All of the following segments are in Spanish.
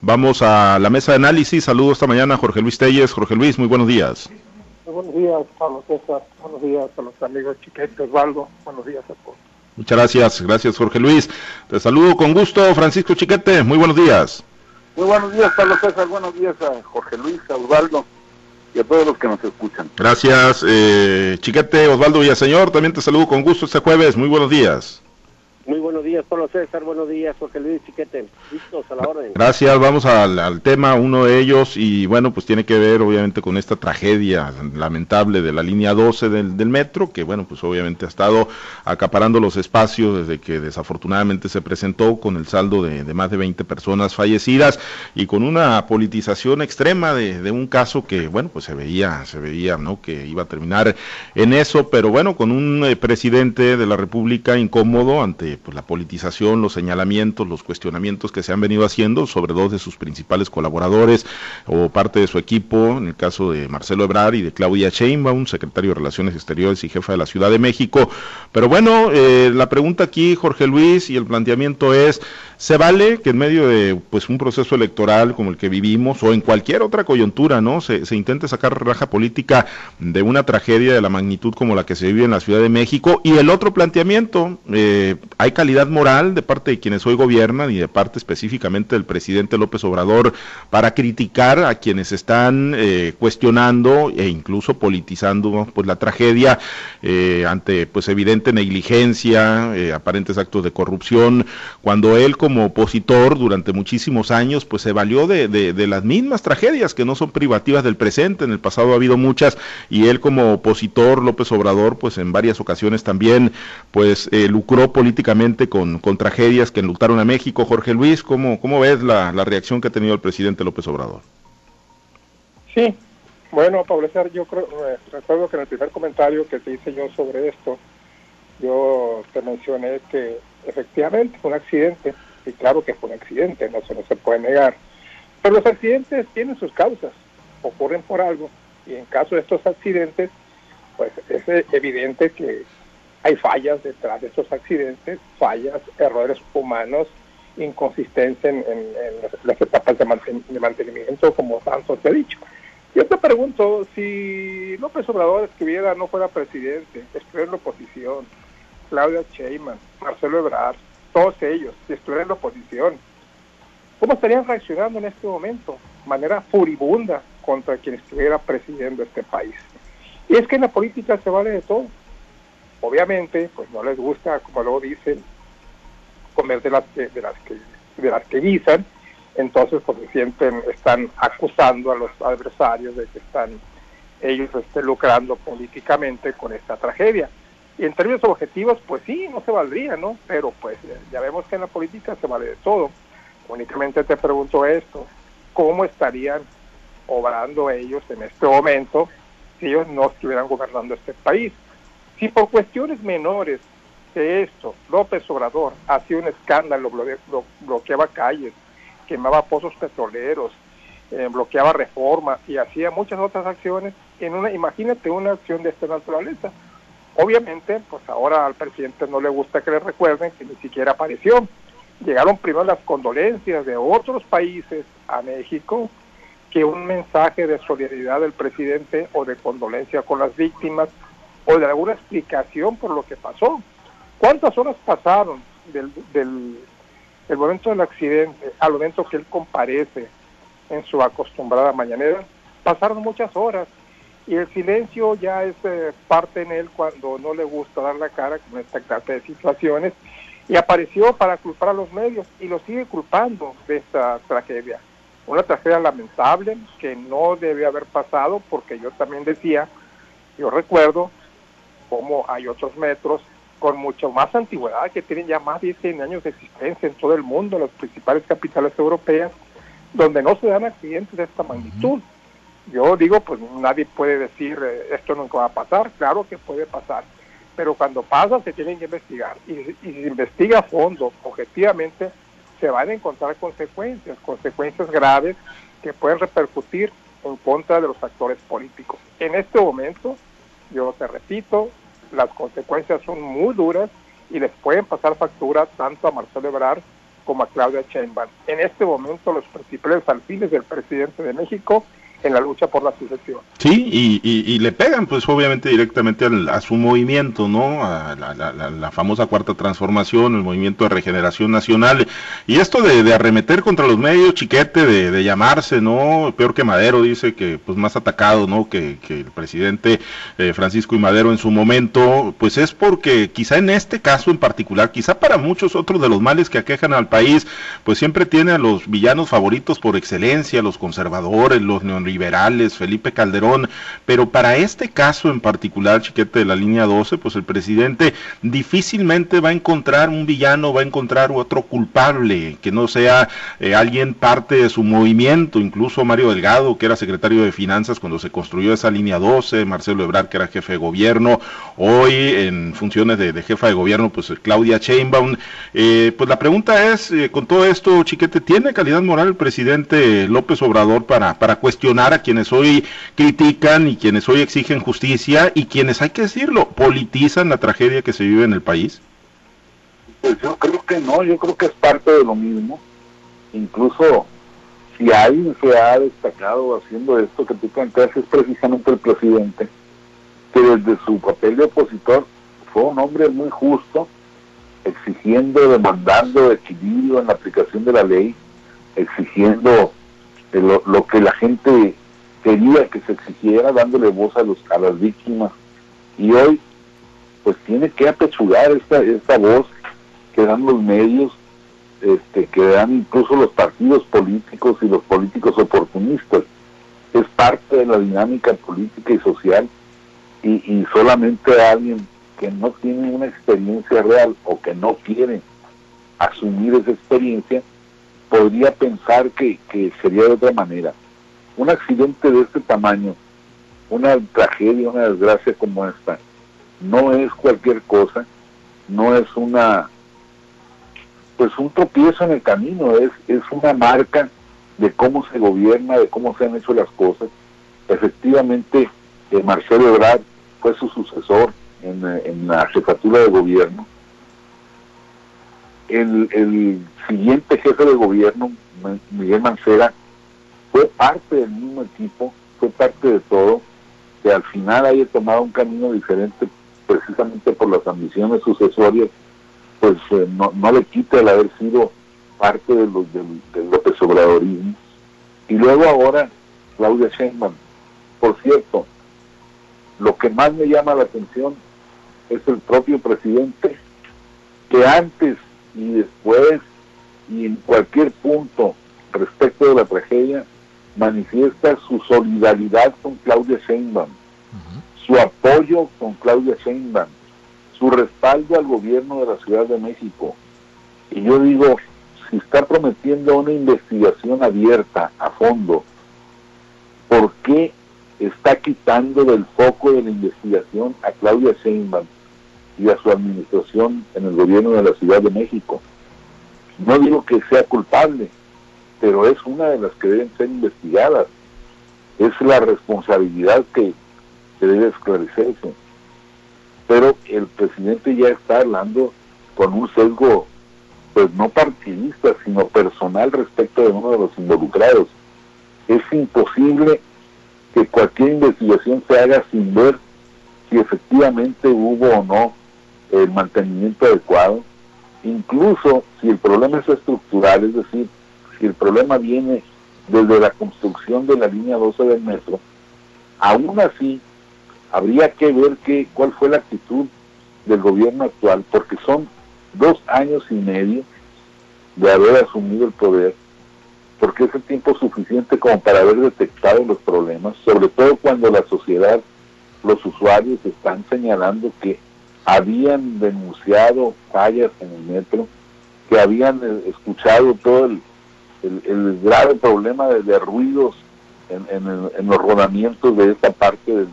Vamos a la mesa de análisis. Saludos esta mañana Jorge Luis Telles. Jorge Luis, muy buenos días. Muy buenos días, Pablo César. Buenos días a los amigos Chiquete, Osvaldo. Buenos días a todos. Muchas gracias, gracias Jorge Luis. Te saludo con gusto, Francisco Chiquete. Muy buenos días. Muy buenos días, Pablo César. Buenos días a Jorge Luis, a Osvaldo y a todos los que nos escuchan. Gracias, eh, Chiquete, Osvaldo Villaseñor. También te saludo con gusto este jueves. Muy buenos días. Muy buenos días, Pablo César. Buenos días, Jorge Luis Chiquete. Listos a la orden. Gracias. Vamos al, tema, uno de ellos, y bueno, pues tiene que ver obviamente con esta tragedia lamentable de la línea 12 del, metro, que bueno, pues obviamente ha estado acaparando los espacios desde que desafortunadamente se presentó con el saldo de, más de 20 personas fallecidas y con una politización extrema de, un caso que, bueno, pues se veía, se veía, ¿no? Que iba a terminar en eso, pero bueno, con un eh, presidente de la República incómodo ante pues, la politización, los señalamientos, los cuestionamientos que se han venido haciendo sobre dos de sus principales colaboradores o parte de su equipo, en el caso de Marcelo Ebrard y de Claudia Sheinbaum, secretario de Relaciones Exteriores y jefa de la Ciudad de México. Pero bueno, eh, la pregunta aquí, Jorge Luis, y el planteamiento es, ¿se vale que en medio de pues un proceso electoral como el que vivimos o en cualquier otra coyuntura, ¿no? Se, se intente sacar raja política de una tragedia de la magnitud como la que se vive en la Ciudad de México y el otro planteamiento, eh, hay hay calidad moral de parte de quienes hoy gobiernan y de parte específicamente del presidente López Obrador para criticar a quienes están eh, cuestionando e incluso politizando pues la tragedia eh, ante pues evidente negligencia, eh, aparentes actos de corrupción, cuando él como opositor durante muchísimos años pues se valió de, de las mismas tragedias que no son privativas del presente, en el pasado ha habido muchas y él como opositor López Obrador pues en varias ocasiones también pues lucró políticamente con, con tragedias que enlutaron a México. Jorge Luis, ¿cómo, cómo ves la, la reacción que ha tenido el presidente López Obrador? Sí, bueno, Pablo yo creo, eh, recuerdo que en el primer comentario que te hice yo sobre esto, yo te mencioné que efectivamente fue un accidente, y claro que fue un accidente, no se, no se puede negar, pero los accidentes tienen sus causas, ocurren por algo, y en caso de estos accidentes, pues es evidente que hay fallas detrás de estos accidentes, fallas, errores humanos, inconsistencia en, las, etapas de, mantenimiento, como tanto se ha dicho. Yo te pregunto, si López Obrador escribiera, no fuera presidente, estuviera en la oposición, Claudia Sheinbaum, Marcelo Ebrard, todos ellos, si estuvieran en la oposición, ¿cómo estarían reaccionando en este momento? De manera furibunda contra quien estuviera presidiendo este país. Y es que en la política se vale de todo obviamente pues no les gusta como luego dicen comer de las que de las que de las que guisan entonces pues sienten están acusando a los adversarios de que están ellos estén lucrando políticamente con esta tragedia. Y en términos objetivos pues sí no se valdría no pero pues ya vemos que en la política se vale de todo. Únicamente te pregunto esto cómo estarían obrando ellos en este momento si ellos no estuvieran gobernando este país si por cuestiones menores de esto López Obrador hacía un escándalo, bloqueaba calles, quemaba pozos petroleros, eh, bloqueaba reforma y hacía muchas otras acciones, en una, imagínate una acción de esta naturaleza. Obviamente, pues ahora al presidente no le gusta que le recuerden que ni siquiera apareció. Llegaron primero las condolencias de otros países a México que un mensaje de solidaridad del presidente o de condolencia con las víctimas o de alguna explicación por lo que pasó. ¿Cuántas horas pasaron del, del, momento del accidente al momento que él comparece en su acostumbrada mañanera? Pasaron muchas horas y el silencio ya es eh, parte en él cuando no le gusta dar la cara con esta clase de situaciones y apareció para culpar a los medios y lo sigue culpando de esta tragedia. Una tragedia lamentable que no debe haber pasado porque yo también decía, yo recuerdo como hay otros metros con mucho más antigüedad, que tienen ya más de 100 años de existencia en todo el mundo, en las principales capitales europeas, donde no se dan accidentes de esta magnitud. Yo digo, pues nadie puede decir eh, esto nunca va a pasar, claro que puede pasar, pero cuando pasa se tienen que investigar y, y si se investiga a fondo, objetivamente, se van a encontrar consecuencias, consecuencias graves que pueden repercutir en contra de los actores políticos. En este momento, yo te repito, las consecuencias son muy duras y les pueden pasar factura tanto a Marcelo Ebrard como a Claudia Sheinbaum. En este momento los principales alfiles del presidente de México en la lucha por la sucesión. Sí, y, y, le pegan pues obviamente directamente a su movimiento, ¿no? A la, famosa cuarta transformación, el movimiento de regeneración nacional. Y esto de, arremeter contra los medios, chiquete, de, llamarse, ¿no? Peor que Madero, dice que pues más atacado, ¿no? Que, el presidente eh, Francisco y Madero en su momento, pues es porque quizá en este caso en particular, quizá para muchos otros de los males que aquejan al país, pues siempre tiene a los villanos favoritos por excelencia, los conservadores, los neon liberales, Felipe Calderón, pero para este caso en particular, chiquete de la línea 12, pues el presidente difícilmente va a encontrar un villano, va a encontrar otro culpable, que no sea eh, alguien parte de su movimiento, incluso Mario Delgado, que era secretario de Finanzas cuando se construyó esa línea 12, Marcelo Ebrard, que era jefe de gobierno, hoy en funciones de, jefa de gobierno, pues Claudia Sheinbaum. Eh, pues la pregunta es, eh, con todo esto, chiquete, ¿tiene calidad moral el presidente López Obrador para, para cuestionar a quienes hoy critican y quienes hoy exigen justicia y quienes, hay que decirlo, politizan la tragedia que se vive en el país? Pues yo creo que no, yo creo que es parte de lo mismo. Incluso si alguien se ha destacado haciendo esto que tú planteas es precisamente el presidente, que desde su papel de opositor fue un hombre muy justo, exigiendo, demandando equilibrio en la aplicación de la ley, exigiendo lo, que la gente quería que se exigiera, dándole voz a, los, a las víctimas. Y hoy, pues tiene que apechugar esta, esta voz que dan los medios, este, que dan incluso los partidos políticos y los políticos oportunistas. Es parte de la dinámica política y social y, y solamente alguien que no tiene una experiencia real o que no quiere asumir esa experiencia, podría pensar que, sería de otra manera. Un accidente de este tamaño, una tragedia, una desgracia como esta, no es cualquier cosa, no es una, pues un tropiezo en el camino, es, es una marca de cómo se gobierna, de cómo se han hecho las cosas. Efectivamente, eh, Marcelo Ebrard fue su sucesor en, en la jefatura de gobierno. El, el siguiente jefe de gobierno, Miguel Mancera, fue parte del mismo equipo, fue parte de todo, que al final haya tomado un camino diferente precisamente por las ambiciones sucesorias, pues eh, no, le quita el haber sido parte de los, del López Obradorismo. Y luego ahora, Claudia Sheinbaum. Por cierto, lo que más me llama la atención es el propio presidente, que antes y después y en cualquier punto respecto de la tragedia manifiesta su solidaridad con Claudia Sheinbaum, su apoyo con Claudia Sheinbaum, su respaldo al gobierno de la Ciudad de México. Y yo digo, si está prometiendo una investigación abierta a fondo, ¿por qué está quitando del foco de la investigación a Claudia Sheinbaum y a su administración en el gobierno de la Ciudad de México? No digo que sea culpable, pero es una de las que deben ser investigadas. Es la responsabilidad que, debe esclarecerse. Pero el presidente ya está hablando con un sesgo, pues no partidista, sino personal respecto de uno de los involucrados. Es imposible que cualquier investigación se haga sin ver si efectivamente hubo o no el mantenimiento adecuado, incluso si el problema es estructural, es decir, si el problema viene desde la construcción de la línea 12 del metro, aún así habría que ver qué, cuál fue la actitud del gobierno actual, porque son dos años y medio de haber asumido el poder, porque es el tiempo suficiente como para haber detectado los problemas, sobre todo cuando la sociedad, los usuarios están señalando que habían denunciado fallas en el metro, que habían eh, escuchado todo el, el, grave problema de, ruidos en, los rodamientos de esta parte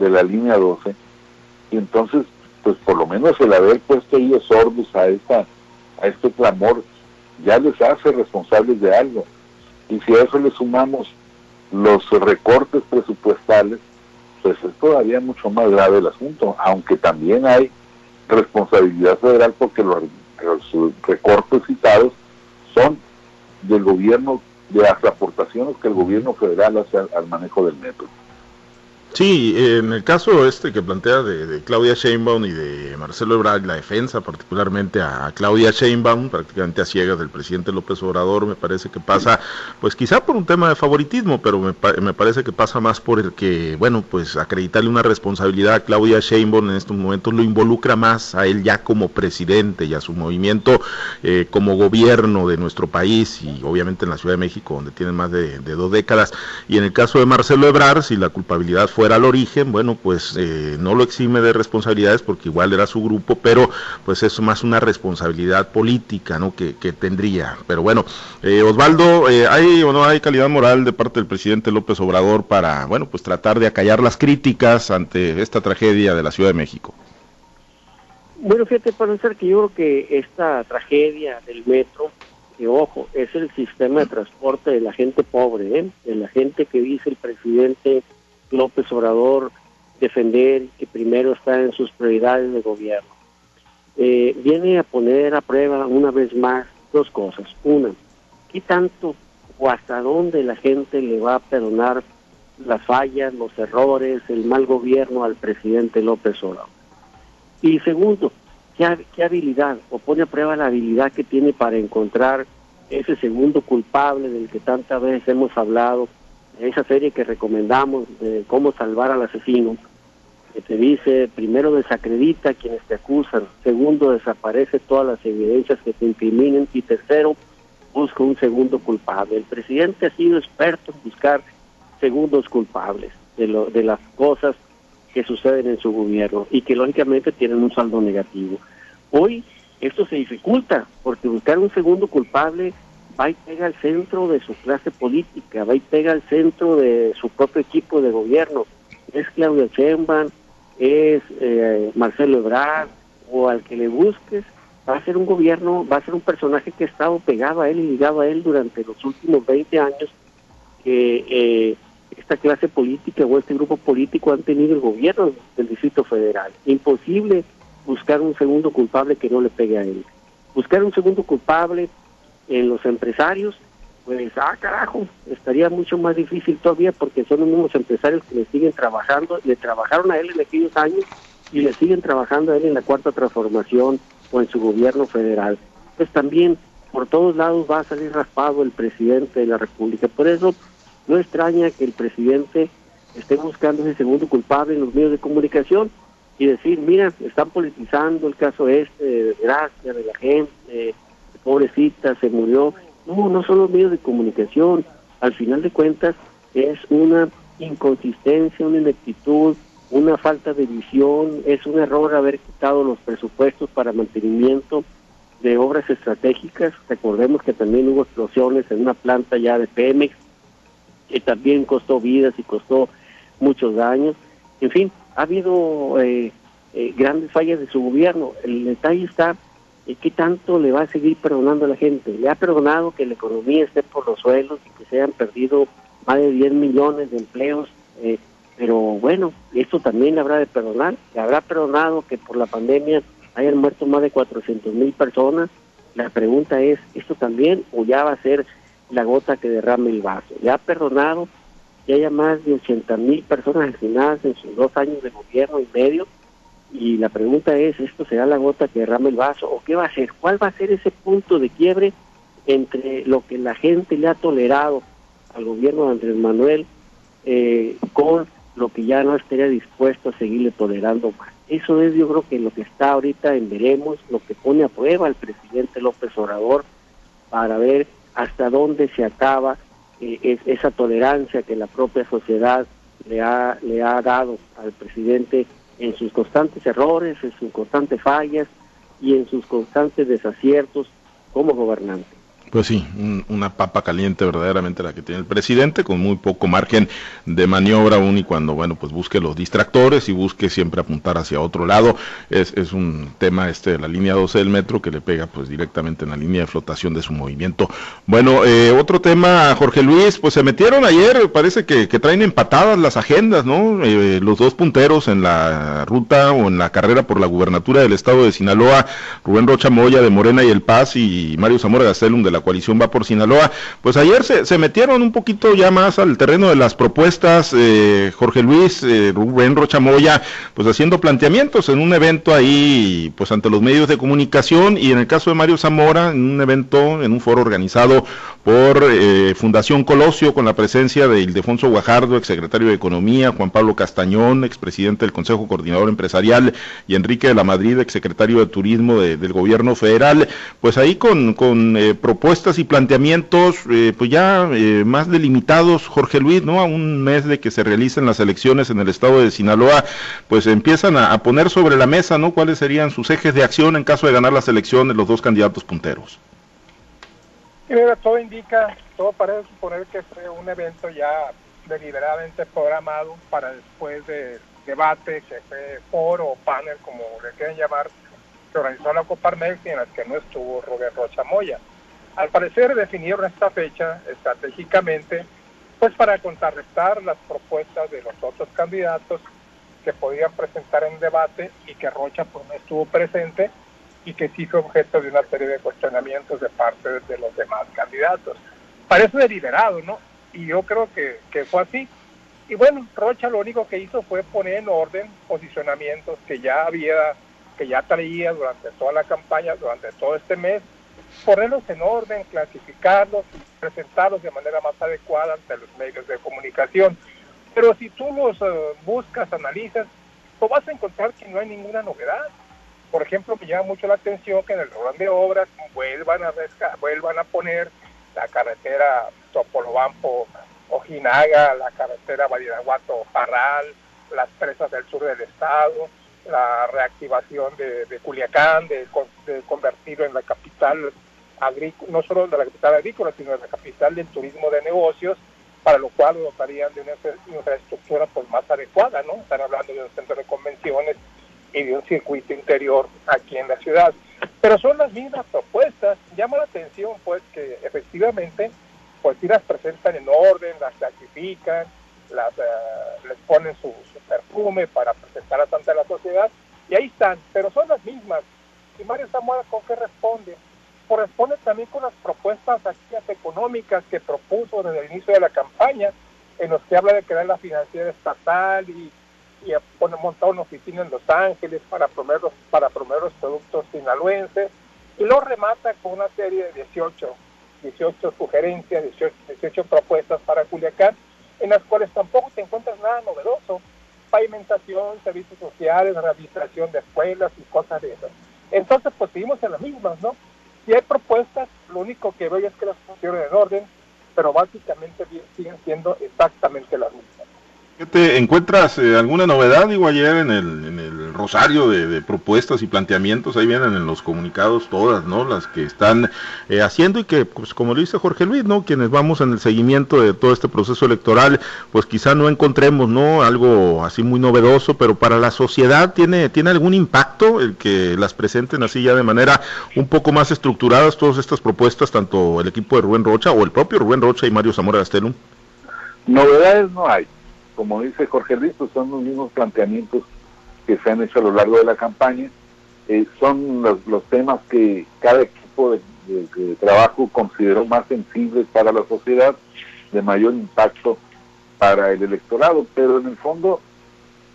de, la línea 12. Y entonces, pues por lo menos el haber puesto ellos sordos a, esta, a este clamor ya les hace responsables de algo. Y si a eso le sumamos los recortes presupuestales, pues es todavía mucho más grave el asunto, aunque también hay responsabilidad federal porque los recortes citados son del gobierno, de las aportaciones que el gobierno federal hace al manejo del metro. Sí, en el caso este que plantea de, Claudia Sheinbaum y de Marcelo Ebrard, la defensa particularmente a, Claudia Sheinbaum, prácticamente a ciegas del presidente López Obrador, me parece que pasa, pues quizá por un tema de favoritismo, pero me, me, parece que pasa más por el que, bueno, pues acreditarle una responsabilidad a Claudia Sheinbaum en estos momentos lo involucra más a él ya como presidente y a su movimiento eh, como gobierno de nuestro país y obviamente en la Ciudad de México, donde tiene más de, de dos décadas. Y en el caso de Marcelo Ebrard, si la culpabilidad fue al origen, bueno, pues eh, no lo exime de responsabilidades porque igual era su grupo, pero pues es más una responsabilidad política, ¿no? Que, tendría. Pero bueno, eh, Osvaldo, eh, ¿hay o no hay calidad moral de parte del presidente López Obrador para, bueno, pues tratar de acallar las críticas ante esta tragedia de la Ciudad de México? Bueno, fíjate, para ser que yo creo que esta tragedia del metro, que ojo, es el sistema de transporte de la gente pobre, ¿eh? de la gente que dice el presidente López Obrador defender que primero está en sus prioridades de gobierno. Eh, viene a poner a prueba una vez más dos cosas. Una, ¿qué tanto o hasta dónde la gente le va a perdonar las fallas, los errores, el mal gobierno al presidente López Obrador? Y segundo, ¿qué, qué habilidad o pone a prueba la habilidad que tiene para encontrar ese segundo culpable del que tantas veces hemos hablado esa serie que recomendamos de cómo salvar al asesino, que te dice, primero desacredita a quienes te acusan, segundo desaparece todas las evidencias que te incriminen y tercero busca un segundo culpable. El presidente ha sido experto en buscar segundos culpables de, lo, de las cosas que suceden en su gobierno y que lógicamente tienen un saldo negativo. Hoy esto se dificulta porque buscar un segundo culpable va y pega al centro de su clase política, va y pega al centro de su propio equipo de gobierno. Es Claudia Sheinbaum, es eh, Marcelo Ebrard, o al que le busques, va a ser un gobierno, va a ser un personaje que ha estado pegado a él y ligado a él durante los últimos 20 años que eh, esta clase política o este grupo político han tenido el gobierno del Distrito Federal. Imposible buscar un segundo culpable que no le pegue a él. Buscar un segundo culpable en los empresarios, pues, ah, carajo, estaría mucho más difícil todavía porque son los mismos empresarios que le siguen trabajando, le trabajaron a él en aquellos años y le siguen trabajando a él en la cuarta transformación o en su gobierno federal. Pues también por todos lados va a salir raspado el presidente de la República. Por eso no extraña que el presidente esté buscando ese segundo culpable en los medios de comunicación y decir, mira, están politizando el caso este de gracia de la gente, pobrecita, se murió. No, no son los medios de comunicación. Al final de cuentas es una inconsistencia, una ineptitud, una falta de visión, es un error haber quitado los presupuestos para mantenimiento de obras estratégicas. Recordemos que también hubo explosiones en una planta ya de Pemex, que también costó vidas y costó muchos daños. En fin, ha habido eh, eh, grandes fallas de su gobierno. El detalle está ¿qué tanto le va a seguir perdonando a la gente? Le ha perdonado que la economía esté por los suelos y que se hayan perdido más de 10 millones de empleos, eh, pero bueno, esto también le habrá de perdonar. Le habrá perdonado que por la pandemia hayan muerto más de 400 mil personas. La pregunta es, ¿esto también o ya va a ser la gota que derrame el vaso? ¿Le ha perdonado que haya más de 80 mil personas asesinadas en sus dos años de gobierno y medio? Y la pregunta es, ¿esto será la gota que derrame el vaso o qué va a ser? ¿Cuál va a ser ese punto de quiebre entre lo que la gente le ha tolerado al gobierno de Andrés Manuel eh, con lo que ya no estaría dispuesto a seguirle tolerando más? Eso es yo creo que lo que está ahorita en veremos, lo que pone a prueba el presidente López Obrador para ver hasta dónde se acaba eh, esa tolerancia que la propia sociedad le ha, le ha dado al presidente en sus constantes errores, en sus constantes fallas y en sus constantes desaciertos como gobernante. Pues sí, una papa caliente verdaderamente la que tiene el presidente, con muy poco margen de maniobra aún y cuando, bueno, pues busque los distractores y busque siempre apuntar hacia otro lado. Es, es un tema este de la línea 12 del metro que le pega pues directamente en la línea de flotación de su movimiento. Bueno, eh, otro tema, Jorge Luis, pues se metieron ayer, parece que, traen empatadas las agendas, ¿no? Eh, los dos punteros en la ruta o en la carrera por la gubernatura del estado de Sinaloa, Rubén Rocha Moya de Morena y El Paz y Mario Zamora Gastelum de la coalición Va por Sinaloa, pues ayer se, metieron un poquito ya más al terreno de las propuestas, eh, Jorge Luis, eh, Rubén Rochamoya, pues haciendo planteamientos en un evento ahí, pues ante los medios de comunicación y en el caso de Mario Zamora, en un evento, en un foro organizado por eh, Fundación Colosio con la presencia de Ildefonso Guajardo, exsecretario de Economía, Juan Pablo Castañón, expresidente del Consejo Coordinador Empresarial y Enrique de la Madrid, exsecretario de Turismo del Gobierno Federal, pues ahí con, con propuestas propuestas y planteamientos eh, pues ya eh, más delimitados, Jorge Luis, ¿no? A un mes de que se realicen las elecciones en el estado de Sinaloa, pues empiezan a, poner sobre la mesa, ¿no? ¿Cuáles serían sus ejes de acción en caso de ganar las elecciones los dos candidatos punteros? mira, todo indica, todo parece suponer que fue un evento ya deliberadamente programado para después de debate, que fue foro o panel, como le quieren llamar, que organizó la Coparmex y en las que no estuvo Robert Rocha Moya. Al parecer definieron esta fecha estratégicamente pues para contrarrestar las propuestas de los otros candidatos que podían presentar en debate y que Rocha pues no estuvo presente y que sí fue objeto de una serie de cuestionamientos de parte de los demás candidatos. Parece deliberado, ¿no? Y yo creo que, que fue así. Y bueno, Rocha lo único que hizo fue poner en orden posicionamientos que ya había, que ya traía durante toda la campaña, durante todo este mes, ponerlos en orden, clasificarlos presentarlos de manera más adecuada ante los medios de comunicación. Pero si tú los eh, buscas, analizas, pues vas a encontrar que no hay ninguna novedad. Por ejemplo, me llama mucho la atención que en el programa de obras vuelvan a, vuelvan a poner la carretera Topolobampo Ojinaga, la carretera Badiraguato Parral, las presas del sur del estado, la reactivación de, Culiacán, de, de, convertirlo en la capital no solo de la capital agrícola, sino de la capital del turismo de negocios, para lo cual dotarían de una infraestructura pues más adecuada, ¿no? Están hablando de un centro de convenciones y de un circuito interior aquí en la ciudad. Pero son las mismas propuestas. Llama la atención pues que efectivamente pues sí las presentan en orden, las clasifican, las, eh, les ponen su, perfume para presentarlas ante la sociedad y ahí están, pero son las mismas. Y Mario Zamora con qué responde? Corresponde también con las propuestas económicas que propuso desde el inicio de la campaña, en los que habla de crear la financiera estatal y, y montar una oficina en Los Ángeles para promover los, para promover los productos sinaloenses, y lo remata con una serie de 18, 18 sugerencias, 18, 18 propuestas para Culiacán, en las cuales tampoco te encuentras nada novedoso, pavimentación, servicios sociales, rehabilitación de escuelas y cosas de esas. Entonces, pues seguimos en las mismas, ¿no? Si hay propuestas, lo único que veo es que las pusieron en orden, pero básicamente siguen siendo exactamente las mismas. ¿Te encuentras eh, alguna novedad? Digo, ayer en el, rosario de, propuestas y planteamientos, ahí vienen en los comunicados todas, ¿no? Las que están eh, haciendo y que, pues como lo dice Jorge Luis, ¿no? Quienes vamos en el seguimiento de todo este proceso electoral, pues quizá no encontremos, ¿no? Algo así muy novedoso, pero para la sociedad tiene, tiene algún impacto el que las presenten así ya de manera un poco más estructuradas todas estas propuestas, tanto el equipo de Rubén Rocha o el propio Rubén Rocha y Mario Zamora Gastelum. Novedades no hay como dice Jorge Luis, pues son los mismos planteamientos que se han hecho a lo largo de la campaña. Eh, son los, temas que cada equipo de, trabajo consideró más sensibles para la sociedad, de mayor impacto para el electorado, pero en el fondo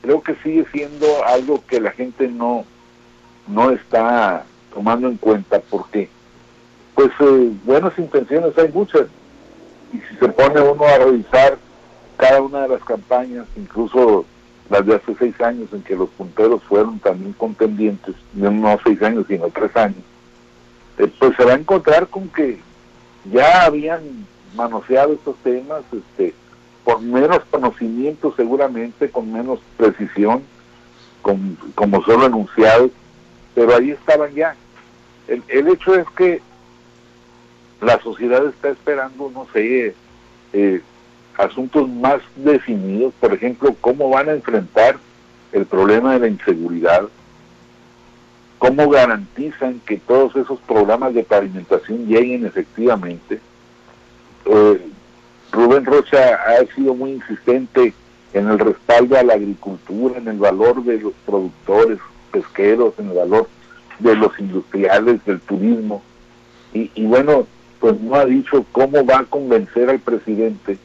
creo que sigue siendo algo que la gente no, no está tomando en cuenta porque pues eh, buenas intenciones hay muchas y si se pone uno a revisar cada una de las campañas, incluso las de hace seis años en que los punteros fueron también contendientes, no seis años, sino tres años, eh, pues se va a encontrar con que ya habían manoseado estos temas este, con menos conocimiento seguramente, con menos precisión, con, como solo enunciados, pero ahí estaban ya. El, el hecho es que la sociedad está esperando, no sé, eh, asuntos más definidos, por ejemplo, cómo van a enfrentar el problema de la inseguridad, cómo garantizan que todos esos programas de pavimentación lleguen efectivamente. Eh, Rubén Rocha ha sido muy insistente en el respaldo a la agricultura, en el valor de los productores pesqueros, en el valor de los industriales, del turismo. Y, y bueno, pues no ha dicho cómo va a convencer al presidente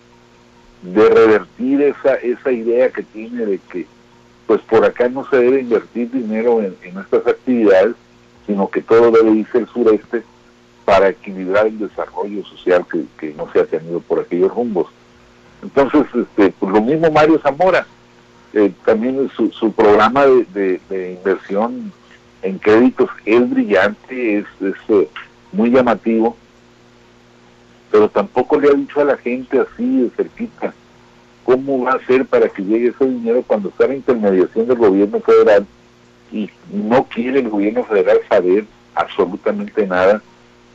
de revertir esa, esa idea que tiene de que pues por acá no se debe invertir dinero en, estas actividades, sino que todo debe irse al sureste para equilibrar el desarrollo social que, no se ha tenido por aquellos rumbos. Entonces, este, pues lo mismo Mario Zamora, eh, también su, su programa de, inversión en créditos es brillante, es, es eh, muy llamativo, pero tampoco le ha dicho a la gente así de cerquita cómo va a ser para que llegue ese dinero cuando está la intermediación del gobierno federal y no quiere el gobierno federal saber absolutamente nada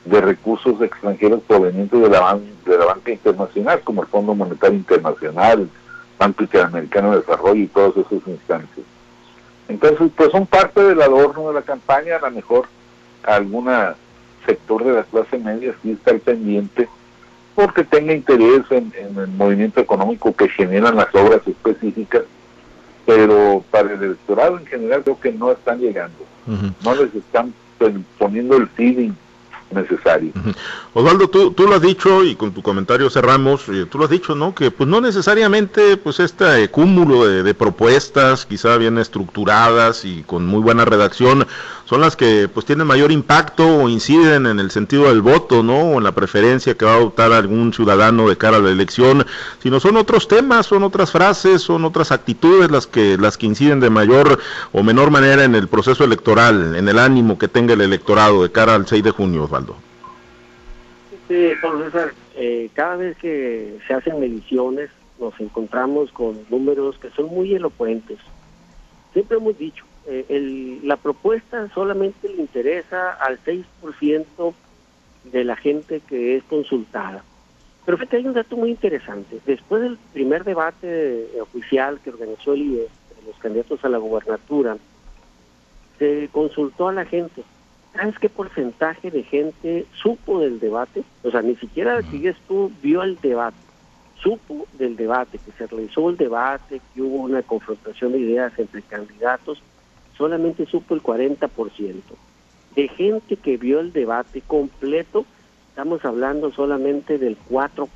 de recursos extranjeros provenientes de la, de la banca internacional, como el Fondo Monetario Internacional, Banco Interamericano de Desarrollo y todas esas instancias. Entonces, pues son parte del adorno de la campaña, a lo mejor alguna sector de la clase media sí está al pendiente porque tenga interés en, el movimiento económico que generan las obras específicas, pero para el electorado en general creo que no están llegando, no les están poniendo el feeling necesario. Osvaldo, tú, tú lo has dicho y con tu comentario cerramos, eh, tú lo has dicho, ¿no? Que pues no necesariamente pues este cúmulo de, propuestas, quizá bien estructuradas y con muy buena redacción, son las que pues tienen mayor impacto o inciden en el sentido del voto, ¿no? O en la preferencia que va a adoptar algún ciudadano de cara a la elección, sino son otros temas, son otras frases, son otras actitudes las que las que inciden de mayor o menor manera en el proceso electoral, en el ánimo que tenga el electorado de cara al 6 de junio, Osvaldo. Sí, César, eh, cada vez que se hacen mediciones nos encontramos con números que son muy elocuentes. Siempre hemos dicho, eh, la propuesta solamente le interesa al 6% de la gente que es consultada. Pero fíjate, hay un dato muy interesante. Después del primer debate oficial que organizó el IE, los candidatos a la gubernatura, se consultó a la gente ¿Sabes qué porcentaje de gente supo del debate? O sea, ni siquiera sigues tú vio el debate. Supo del debate, que se realizó el debate, que hubo una confrontación de ideas entre candidatos, solamente supo el 40%. De gente que vio el debate completo, estamos hablando solamente del 4%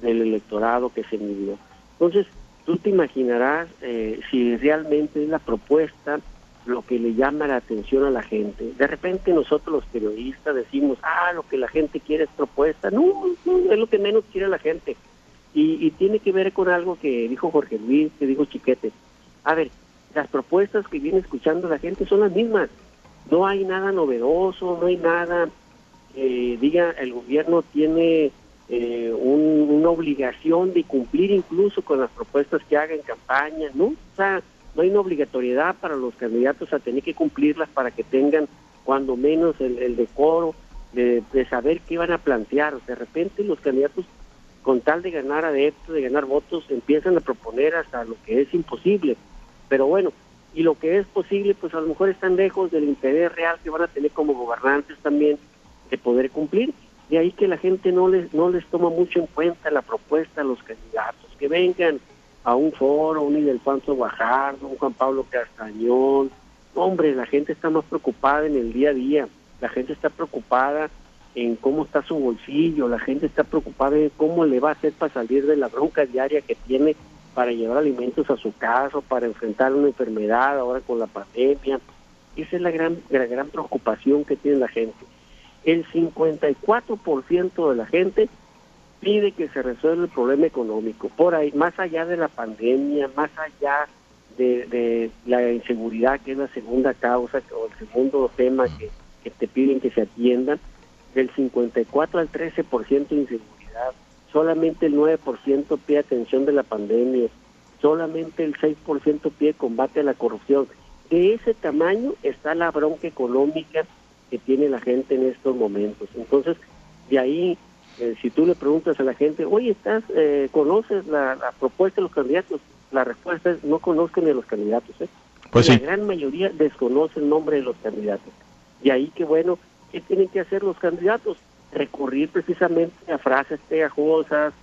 del electorado que se midió. Entonces, tú te imaginarás eh, si realmente es la propuesta lo que le llama la atención a la gente. De repente nosotros los periodistas decimos, ah, lo que la gente quiere es propuesta. No, no es lo que menos quiere la gente. Y, tiene que ver con algo que dijo Jorge Luis, que dijo Chiquete. A ver, las propuestas que viene escuchando la gente son las mismas. No hay nada novedoso, no hay nada que diga el gobierno tiene eh, una obligación de cumplir incluso con las propuestas que haga en campaña, ¿no? O sea, no hay una obligatoriedad para los candidatos a tener que cumplirlas para que tengan cuando menos el, decoro de, saber qué van a plantear. de repente los candidatos, con tal de ganar adeptos, de ganar votos, empiezan a proponer hasta lo que es imposible. Pero bueno, y lo que es posible, pues a lo mejor están lejos del interés real que van a tener como gobernantes también de poder cumplir. De ahí que la gente no les, no les toma mucho en cuenta la propuesta de los candidatos, que vengan a un foro, un Ildefonso Guajardo, un Juan Pablo Castañón. Hombre, la gente está más preocupada en el día a día, la gente está preocupada en cómo está su bolsillo, la gente está preocupada en cómo le va a hacer para salir de la bronca diaria que tiene para llevar alimentos a su casa, para enfrentar una enfermedad ahora con la pandemia. Esa es la gran, la gran preocupación que tiene la gente. El 54% de la gente pide que se resuelva el problema económico, por ahí, más allá de la pandemia, más allá de, la inseguridad, que es la segunda causa o el segundo tema que, te piden que se atiendan, del 54 al 13% de inseguridad, solamente el 9% pide atención de la pandemia, solamente el 6% pide combate a la corrupción. De ese tamaño está la bronca económica que tiene la gente en estos momentos. Entonces, De ahí, eh, si tú le preguntas a la gente, oye, ¿estás, eh, ¿conoces la, propuesta de los candidatos? La respuesta es, no conozco ni a los candidatos. ¿eh? Pues la gran mayoría desconoce el nombre de los candidatos. Y ahí que bueno, ¿qué tienen que hacer los candidatos? Recurrir precisamente a frases pegajosas,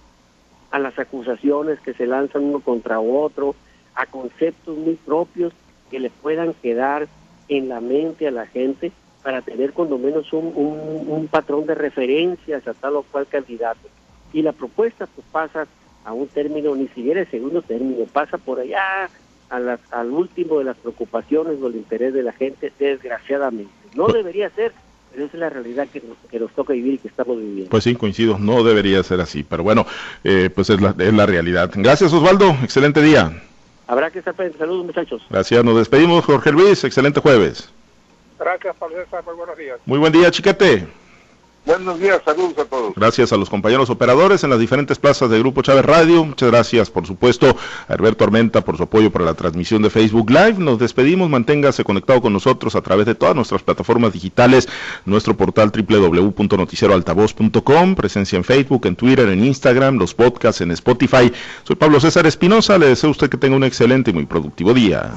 a las acusaciones que se lanzan uno contra otro, a conceptos muy propios que les puedan quedar en la mente a la gente para tener cuando menos un, un, patrón de referencias a tal o cual candidato. Y la propuesta pues pasa a un término, ni siquiera el segundo término, pasa por allá a las, al último de las preocupaciones o el interés de la gente, desgraciadamente. No debería ser, pero esa es la realidad que nos, que nos toca vivir y que estamos viviendo. Pues sí, coincido, no debería ser así, pero bueno, eh, pues es la, es la realidad. Gracias Osvaldo, excelente día. Habrá que estar. Saludos, muchachos. Gracias, nos despedimos, Jorge Luis. Excelente jueves. Gracias, Pablo César. Muy buenos días. Muy buen día, chiquete. Buenos días, saludos a todos. Gracias a los compañeros operadores en las diferentes plazas de Grupo Chávez Radio. Muchas gracias, por supuesto, a Alberto Armenta por su apoyo para la transmisión de Facebook Live. Nos despedimos, manténgase conectado con nosotros a través de todas nuestras plataformas digitales, nuestro portal www.noticieroaltavoz.com, presencia en Facebook, en Twitter, en Instagram, los podcasts en Spotify. Soy Pablo César Espinosa, le deseo a usted que tenga un excelente y muy productivo día.